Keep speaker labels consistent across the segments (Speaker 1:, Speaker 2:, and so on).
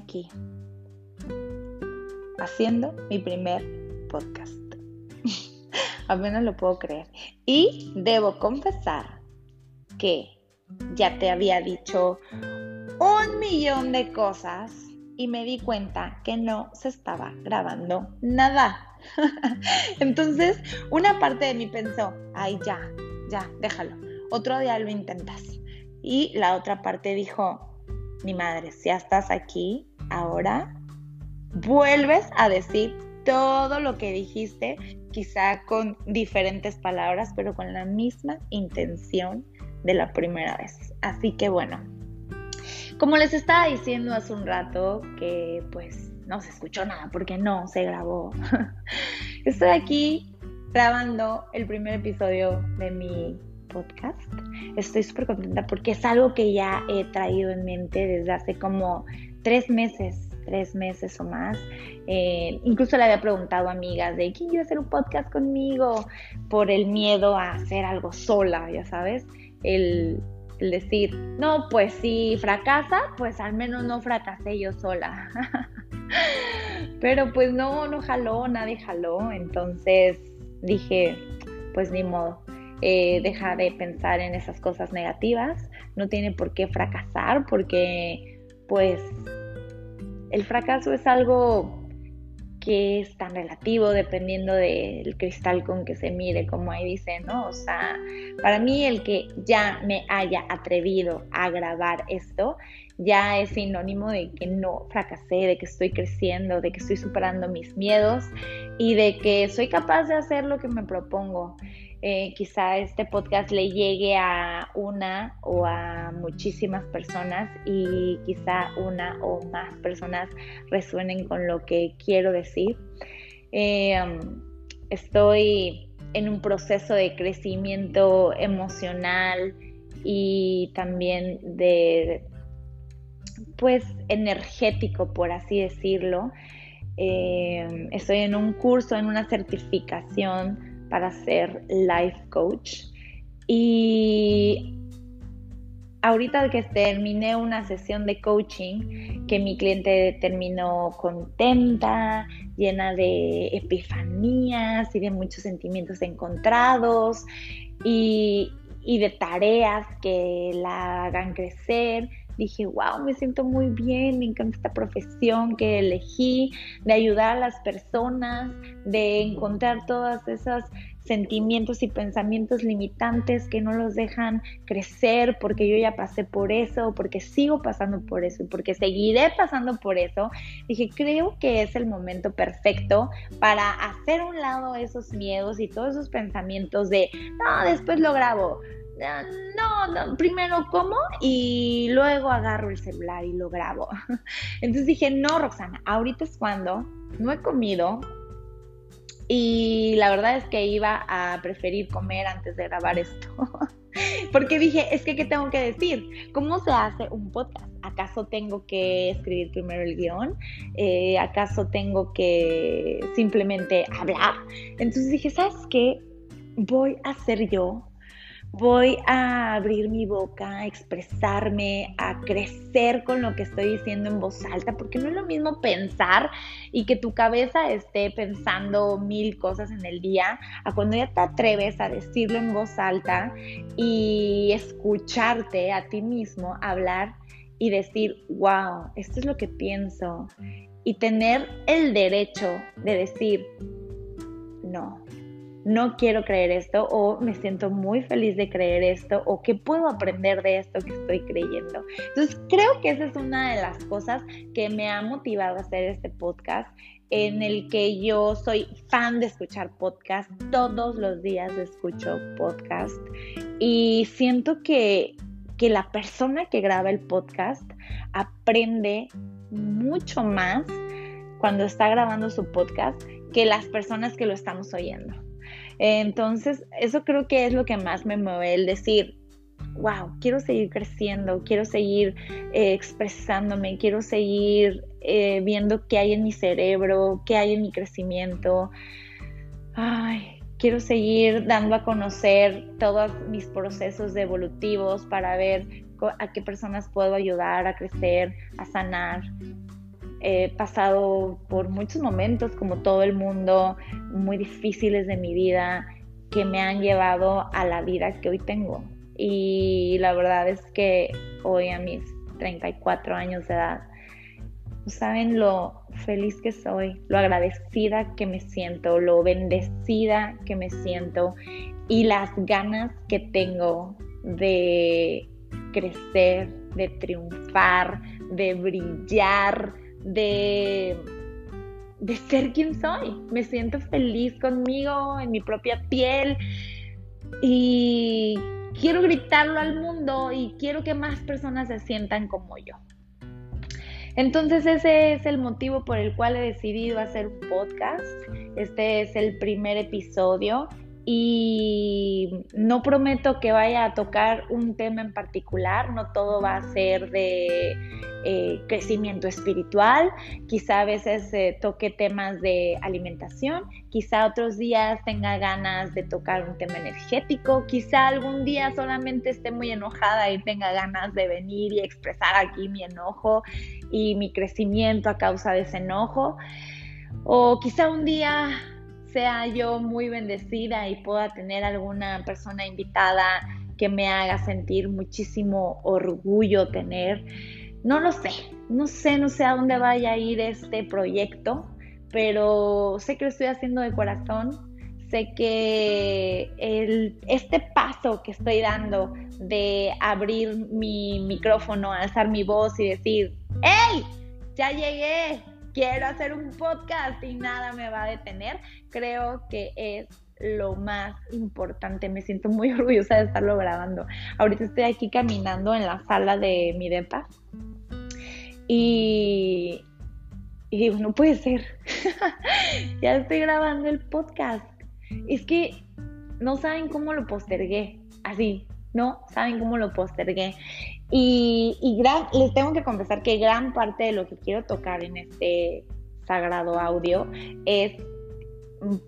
Speaker 1: aquí haciendo mi primer podcast. Apenas lo puedo creer. Y debo confesar que ya te había dicho un millón de cosas y me di cuenta que no se estaba grabando nada. Entonces, una parte de mí pensó, ay, ya, ya, déjalo. Otro día lo intentas. Y la otra parte dijo, mi madre, si ya estás aquí, ahora vuelves a decir todo lo que dijiste, quizá con diferentes palabras, pero con la misma intención de la primera vez. Así que bueno, como les estaba diciendo hace un rato, que pues no se escuchó nada porque no se grabó. Estoy aquí grabando el primer episodio de mi podcast. Estoy súper contenta porque es algo que ya he traído en mente desde hace como tres meses tres meses o más. Eh, incluso le había preguntado a amigas de quién iba a hacer un podcast conmigo por el miedo a hacer algo sola, ya sabes. El, el decir, no, pues si fracasa, pues al menos no fracasé yo sola. Pero pues no, no jaló, nadie jaló. Entonces dije, pues ni modo. Eh, deja de pensar en esas cosas negativas, no tiene por qué fracasar porque pues el fracaso es algo que es tan relativo dependiendo del cristal con que se mire, como ahí dice, ¿no? O sea, para mí el que ya me haya atrevido a grabar esto ya es sinónimo de que no fracasé, de que estoy creciendo, de que estoy superando mis miedos y de que soy capaz de hacer lo que me propongo. Eh, quizá este podcast le llegue a una o a muchísimas personas y quizá una o más personas resuenen con lo que quiero decir. Eh, um, estoy en un proceso de crecimiento emocional y también de, pues, energético, por así decirlo. Eh, estoy en un curso, en una certificación para ser life coach. Y ahorita que terminé una sesión de coaching, que mi cliente terminó contenta, llena de epifanías y de muchos sentimientos encontrados y, y de tareas que la hagan crecer, dije, wow, me siento muy bien, me encanta esta profesión que elegí, de ayudar a las personas, de encontrar todas esas sentimientos y pensamientos limitantes que no los dejan crecer porque yo ya pasé por eso, porque sigo pasando por eso y porque seguiré pasando por eso, dije, creo que es el momento perfecto para hacer un lado esos miedos y todos esos pensamientos de, no, después lo grabo, no, no, primero como y luego agarro el celular y lo grabo. Entonces dije, no, Roxana, ahorita es cuando no he comido y la verdad es que iba a preferir comer antes de grabar esto. Porque dije, es que, ¿qué tengo que decir? ¿Cómo se hace un podcast? ¿Acaso tengo que escribir primero el guion? Eh, ¿Acaso tengo que simplemente hablar? Entonces dije, ¿sabes qué? Voy a ser yo voy a abrir mi boca, a expresarme, a crecer con lo que estoy diciendo en voz alta, porque no es lo mismo pensar y que tu cabeza esté pensando mil cosas en el día, a cuando ya te atreves a decirlo en voz alta y escucharte a ti mismo hablar y decir, wow, esto es lo que pienso, y tener el derecho de decir, no, no quiero creer esto o me siento muy feliz de creer esto o qué puedo aprender de esto que estoy creyendo. Entonces creo que esa es una de las cosas que me ha motivado a hacer este podcast en el que yo soy fan de escuchar podcast, todos los días escucho podcast y siento que, que la persona que graba el podcast aprende mucho más cuando está grabando su podcast que las personas que lo estamos oyendo. Entonces, eso creo que es lo que más me mueve, el decir, wow, quiero seguir creciendo, quiero seguir eh, expresándome, quiero seguir eh, viendo qué hay en mi cerebro, qué hay en mi crecimiento. Ay, quiero seguir dando a conocer todos mis procesos evolutivos para ver a qué personas puedo ayudar a crecer, a sanar. He pasado por muchos momentos, como todo el mundo, muy difíciles de mi vida, que me han llevado a la vida que hoy tengo. Y la verdad es que hoy a mis 34 años de edad, saben lo feliz que soy, lo agradecida que me siento, lo bendecida que me siento y las ganas que tengo de crecer, de triunfar, de brillar, de, de ser quien soy. Me siento feliz conmigo, en mi propia piel y quiero gritarlo al mundo y quiero que más personas se sientan como yo. Entonces ese es el motivo por el cual he decidido hacer un podcast. Este es el primer episodio y no prometo que vaya a tocar un tema en particular, no todo va a ser de eh, crecimiento espiritual, quizá a veces toque temas de alimentación, quizá otros días tenga ganas de tocar un tema energético, quizá algún día solamente esté muy enojada y tenga ganas de venir y expresar aquí mi enojo y mi crecimiento a causa de ese enojo, o quizá un día sea yo muy bendecida y pueda tener alguna persona invitada que me haga sentir muchísimo orgullo tener. No lo sé, no sé, no sé a dónde vaya a ir este proyecto, pero sé que lo estoy haciendo de corazón. Sé que el, este paso que estoy dando de abrir mi micrófono, alzar mi voz y decir, ¡Hey! Ya llegué, quiero hacer un podcast y nada me va a detener, creo que es lo más importante. Me siento muy orgullosa de estarlo grabando. Ahorita estoy aquí caminando en la sala de mi depa y, y digo, no puede ser. ya estoy grabando el podcast. Es que no saben cómo lo postergué. Así, no saben cómo lo postergué. Y, les tengo que confesar que gran parte de lo que quiero tocar en este sagrado audio es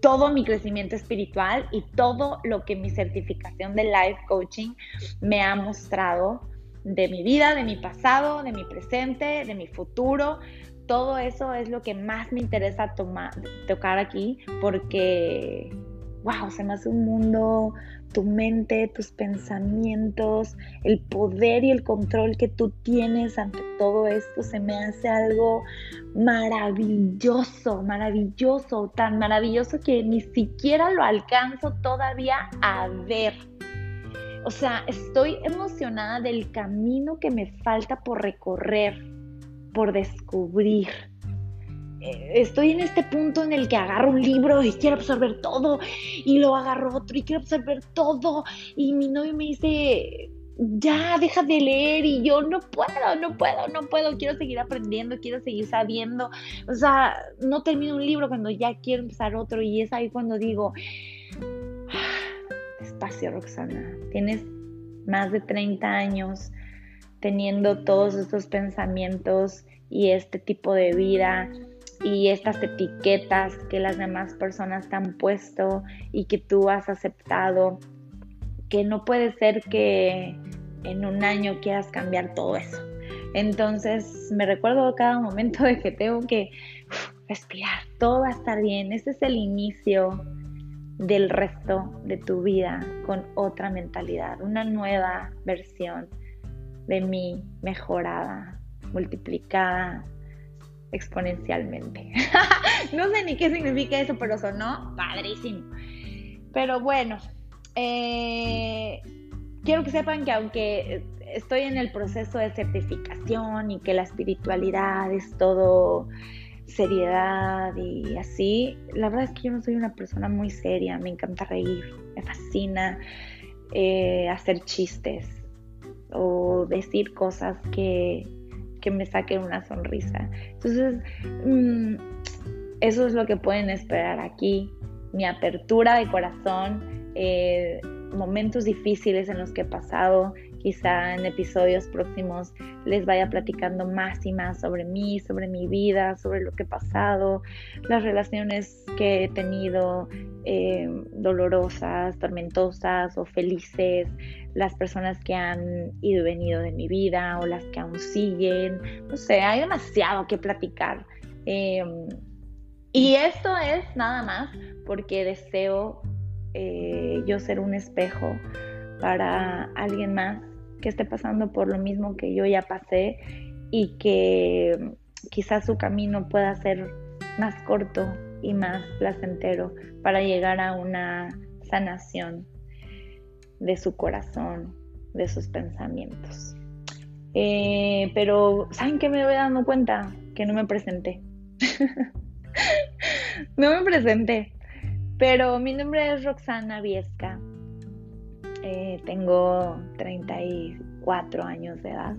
Speaker 1: todo mi crecimiento espiritual y todo lo que mi certificación de life coaching me ha mostrado de mi vida, de mi pasado, de mi presente, de mi futuro. Todo eso es lo que más me interesa tocar aquí porque, wow, se me hace un mundo tu mente, tus pensamientos, el poder y el control que tú tienes ante todo esto se me hace algo maravilloso, maravilloso, tan maravilloso que ni siquiera lo alcanzo todavía a ver. O sea, estoy emocionada del camino que me falta por recorrer, por descubrir estoy en este punto en el que agarro un libro y quiero absorber todo y lo agarro otro y quiero absorber todo y mi novio me dice, ya, deja de leer y yo no puedo, no puedo, no puedo, quiero seguir aprendiendo, quiero seguir sabiendo. O sea, no termino un libro cuando ya quiero empezar otro y es ahí cuando digo, despacio Roxana, tienes más de 30 años teniendo todos estos pensamientos y este tipo de vida y estas etiquetas que las demás personas te han puesto y que tú has aceptado, que no puede ser que en un año quieras cambiar todo eso. Entonces me recuerdo cada momento de que tengo que respirar, todo va a estar bien, este es el inicio del resto de tu vida con otra mentalidad, una nueva versión de mí mejorada, multiplicada, exponencialmente. no sé ni qué significa eso, pero sonó padrísimo. Pero bueno, eh, quiero que sepan que aunque estoy en el proceso de certificación y que la espiritualidad es todo seriedad y así, la verdad es que yo no soy una persona muy seria, me encanta reír, me fascina eh, hacer chistes o decir cosas que que me saquen una sonrisa. Entonces, mm, eso es lo que pueden esperar aquí. Mi apertura de corazón, eh, momentos difíciles en los que he pasado, Quizá en episodios próximos les vaya platicando más y más sobre mí, sobre mi vida, sobre lo que he pasado, las relaciones que he tenido, eh, dolorosas, tormentosas o felices, las personas que han ido y venido de mi vida o las que aún siguen. No sé, hay demasiado que platicar. Em, y esto es nada más porque deseo eh, yo ser un espejo para alguien más que esté pasando por lo mismo que yo ya pasé y que quizás su camino pueda ser más corto y más placentero para llegar a una sanación de su corazón, de sus pensamientos. Eh, pero, ¿saben qué me voy dando cuenta? Que no me presenté. no me presenté. Pero mi nombre es Roxana Viesca. Eh, tengo 34 años de edad.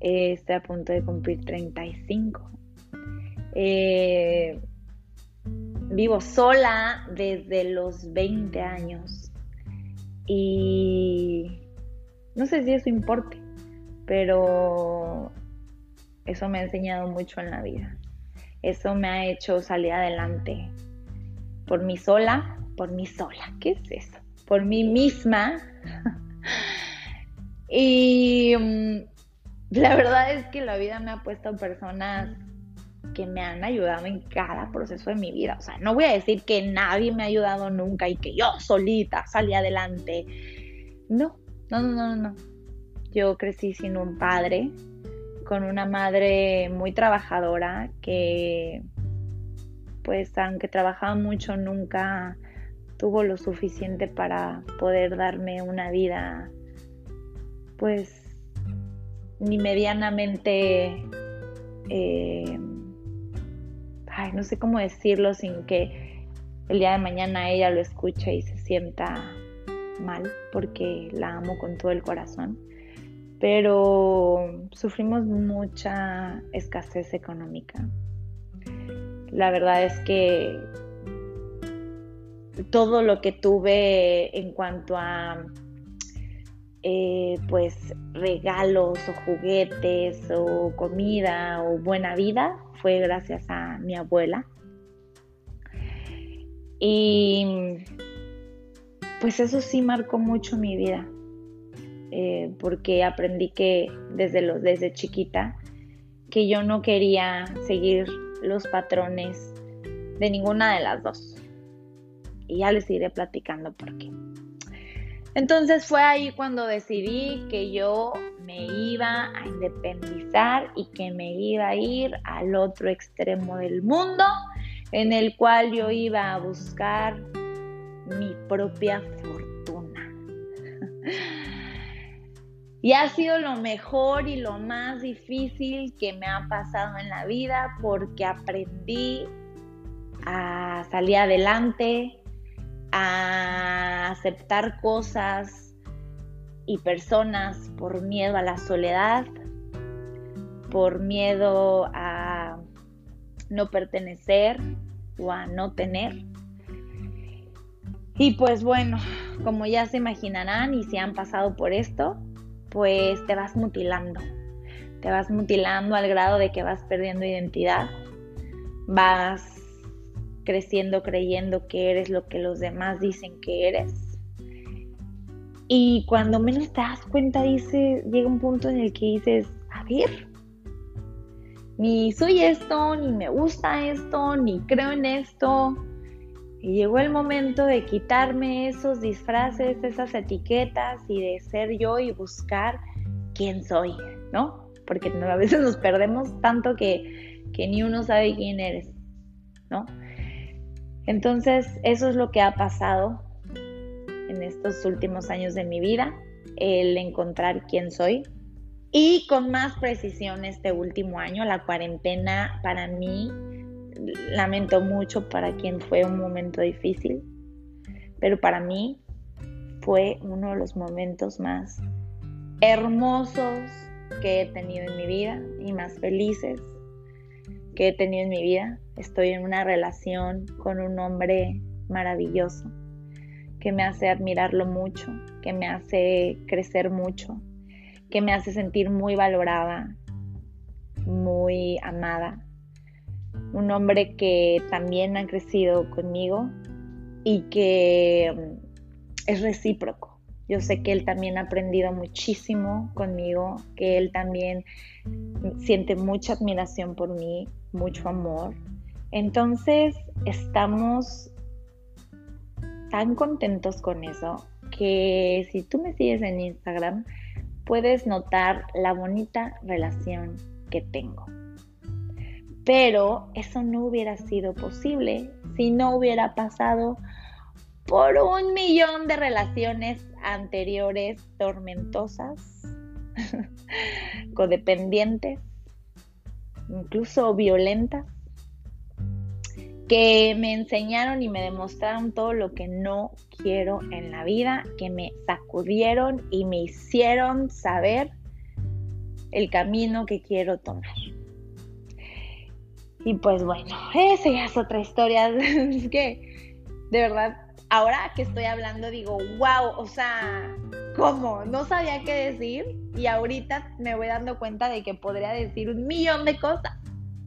Speaker 1: Eh, estoy a punto de cumplir 35. Eh, vivo sola desde los 20 años. Y no sé si eso importe, pero eso me ha enseñado mucho en la vida. Eso me ha hecho salir adelante por mí sola, por mí sola. ¿Qué es eso? Por mí misma. y mm, la verdad es que la vida me ha puesto personas que me han ayudado en cada proceso de mi vida. O sea, no voy a decir que nadie me ha ayudado nunca y que yo solita salí adelante. No, no, no, no, no. Yo crecí sin un padre, con una madre muy trabajadora que, pues, aunque trabajaba mucho, nunca tuvo lo suficiente para poder darme una vida, pues, ni medianamente, eh, ay, no sé cómo decirlo sin que el día de mañana ella lo escuche y se sienta mal, porque la amo con todo el corazón. Pero sufrimos mucha escasez económica. La verdad es que todo lo que tuve en cuanto a eh, pues regalos o juguetes o comida o buena vida fue gracias a mi abuela. Y pues eso sí marcó mucho mi vida, eh, porque aprendí que desde, los, desde chiquita que yo no quería seguir los patrones de ninguna de las dos y ya les iré platicando por qué. Entonces fue ahí cuando decidí que yo me iba a independizar y que me iba a ir al otro extremo del mundo, en el cual yo iba a buscar mi propia fortuna. Y ha sido lo mejor y lo más difícil que me ha pasado en la vida porque aprendí a salir adelante, a aceptar cosas y personas por miedo a la soledad, por miedo a no pertenecer o a no tener. Y pues bueno, como ya se imaginarán y si han pasado por esto, pues te vas mutilando. Te vas mutilando al grado de que vas perdiendo identidad. Vas creciendo creyendo que eres lo que los demás dicen que eres. Y cuando menos te das cuenta, dice, llega un punto en el que dices, a ver, ni soy esto, ni me gusta esto, ni creo en esto. Y llegó el momento de quitarme esos disfraces, esas etiquetas y de ser yo y buscar quién soy, ¿no? Porque a veces nos perdemos tanto que, que ni uno sabe quién eres, ¿no? Entonces, eso es lo que ha pasado en estos últimos años de mi vida, el encontrar quién soy. Y con más precisión este último año, la cuarentena para mí, lamento mucho para quien fue un momento difícil, pero para mí fue uno de los momentos más hermosos que he tenido en mi vida y más felices que he tenido en mi vida. Estoy en una relación con un hombre maravilloso que me hace admirarlo mucho, que me hace crecer mucho, que me hace sentir muy valorada, muy amada. Un hombre que también ha crecido conmigo y que mm, es recíproco. Yo sé que él también ha aprendido muchísimo conmigo, que él también siente mucha admiración por mí, mucho amor. Entonces estamos tan contentos con eso que si tú me sigues en Instagram puedes notar la bonita relación que tengo. Pero eso no hubiera sido posible si no hubiera pasado por un millón de relaciones anteriores tormentosas, codependientes, incluso violentas, que me enseñaron y me demostraron todo lo que no quiero en la vida, que me sacudieron y me hicieron saber el camino que quiero tomar. Y pues bueno, esa ya es otra historia. es que, de verdad, ahora que estoy hablando digo, wow, o sea, ¿cómo? No sabía qué decir y ahorita me voy dando cuenta de que podría decir un millón de cosas.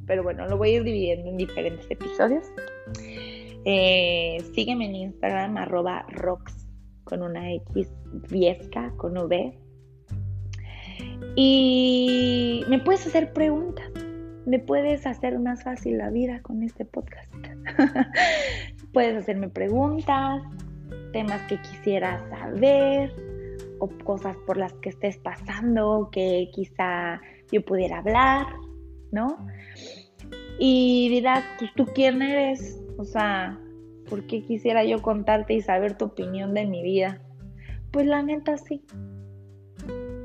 Speaker 1: Pero bueno, lo voy a ir dividiendo en diferentes episodios. Eh, sígueme en Instagram, arroba rox con una X, viesca con V. Y me puedes hacer preguntas. Me puedes hacer más fácil la vida con este podcast. Puedes hacerme preguntas, temas que quisieras saber o cosas por las que estés pasando que quizá yo pudiera hablar, ¿no? Y dirás, pues tú quién eres, o sea, ¿por qué quisiera yo contarte y saber tu opinión de mi vida? Pues la neta sí.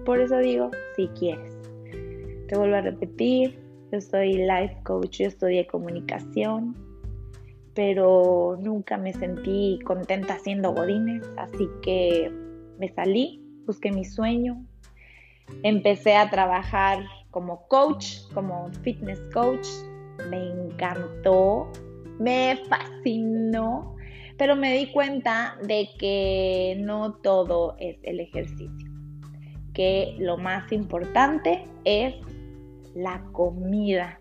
Speaker 1: Por eso digo, si quieres. Te vuelvo a repetir, yo soy life coach, yo estudié comunicación, pero nunca me sentí contenta haciendo godines, así que me salí, busqué mi sueño, empecé a trabajar como coach, como fitness coach, me encantó, me fascinó, pero me di cuenta de que no todo es el ejercicio, que lo más importante es la comida.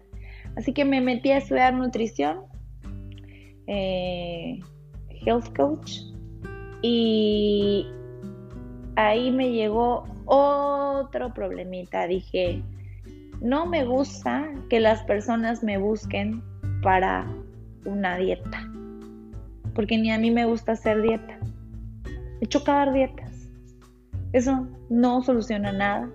Speaker 1: Así que me metí a estudiar nutrición eh, health coach y ahí me llegó otro problemita. Dije, no me gusta que las personas me busquen para una dieta, porque ni a mí me gusta hacer dieta. He hecho dietas. Eso no soluciona nada.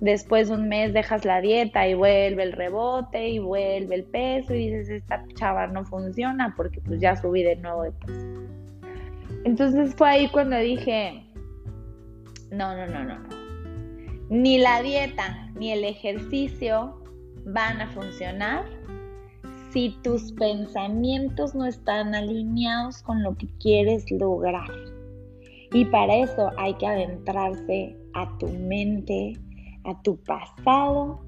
Speaker 1: Después de un mes dejas la dieta y vuelve el rebote y vuelve el peso y dices, esta chava no funciona porque pues ya subí de nuevo de peso. Entonces fue ahí cuando dije, no, no, no, no, no. Ni la dieta ni el ejercicio van a funcionar si tus pensamientos no están alineados con lo que quieres lograr. Y para eso hay que adentrarse a tu mente, a tu pasado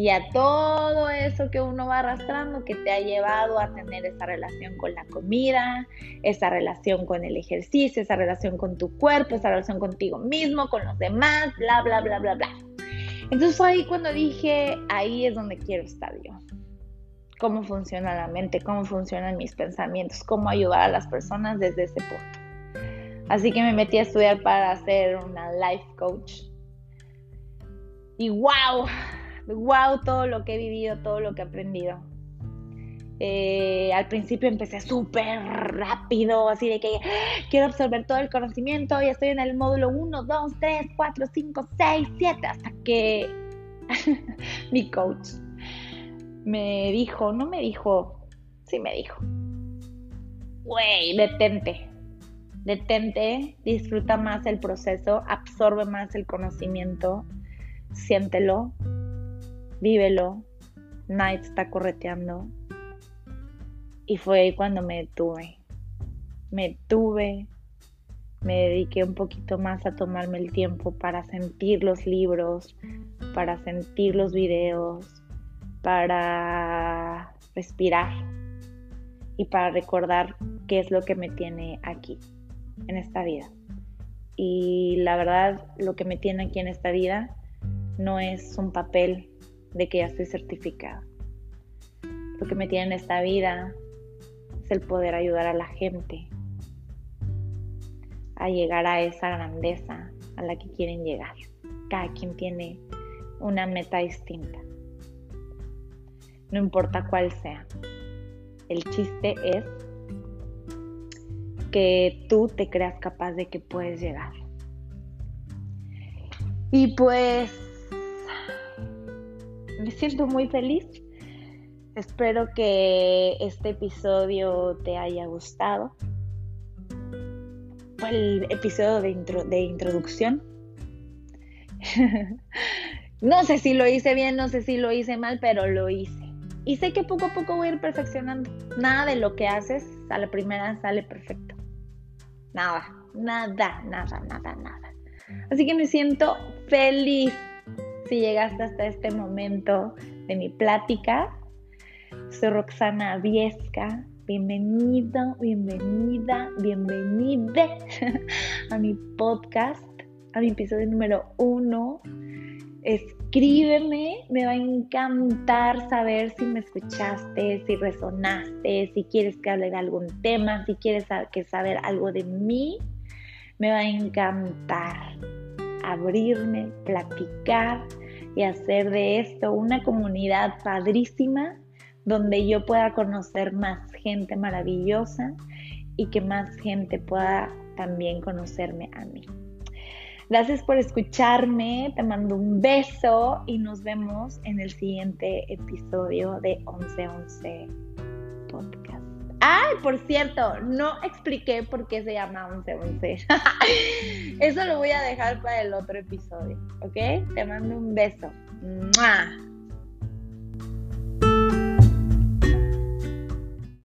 Speaker 1: y a todo eso que uno va arrastrando que te ha llevado a tener esa relación con la comida, esa relación con el ejercicio, esa relación con tu cuerpo, esa relación contigo mismo, con los demás, bla, bla, bla, bla, bla. Entonces ahí cuando dije, ahí es donde quiero estar yo. Cómo funciona la mente, cómo funcionan mis pensamientos, cómo ayudar a las personas desde ese punto. Así que me metí a estudiar para ser una life coach y wow, wow todo lo que he vivido, todo lo que he aprendido. Eh, al principio empecé súper rápido, así de que quiero absorber todo el conocimiento y estoy en el módulo 1, 2, 3, 4, 5, 6, 7, hasta que mi coach me dijo, no me dijo, sí me dijo, güey, detente, detente, disfruta más el proceso, absorbe más el conocimiento siéntelo, vívelo, Night está correteando. Y fue ahí cuando me detuve. Me detuve, me dediqué un poquito más a tomarme el tiempo para sentir los libros, para sentir los videos, para respirar y para recordar qué es lo que me tiene aquí. en esta vida. Y la verdad, lo que me tiene aquí en esta vida no es un papel de que ya estoy certificada. Lo que me tiene en esta vida es el poder ayudar a la gente a llegar a esa grandeza a la que quieren llegar. Cada quien tiene una meta distinta. No importa cuál sea. El chiste es que tú te creas capaz de que puedes llegar. Y pues me siento muy feliz. Espero que este episodio te haya gustado. El episodio de, de introducción. no sé si lo hice bien, no sé si lo hice mal, pero lo hice. Y sé que poco a poco voy a ir perfeccionando. Nada de lo que haces a la primera sale perfecto. Nada, nada, nada, nada, nada. Así que me siento feliz si llegaste hasta este momento de mi plática. Soy Roxana Viesca. Bienvenida, bienvenida, bienvenida a mi podcast, a mi episodio número uno escríbeme, me va a encantar saber si me escuchaste, si resonaste, si quieres que hable de algún tema, si quieres saber algo de mí, me va a encantar abrirme, platicar y hacer de esto una comunidad padrísima donde yo pueda conocer más gente maravillosa y que más gente pueda también conocerme a mí. Gracias por escucharme, te mando un beso y nos vemos en el siguiente episodio de 1111 Podcast. Ay, por cierto, no expliqué por qué se llama 1111. Eso lo voy a dejar para el otro episodio, ¿ok? Te mando un beso.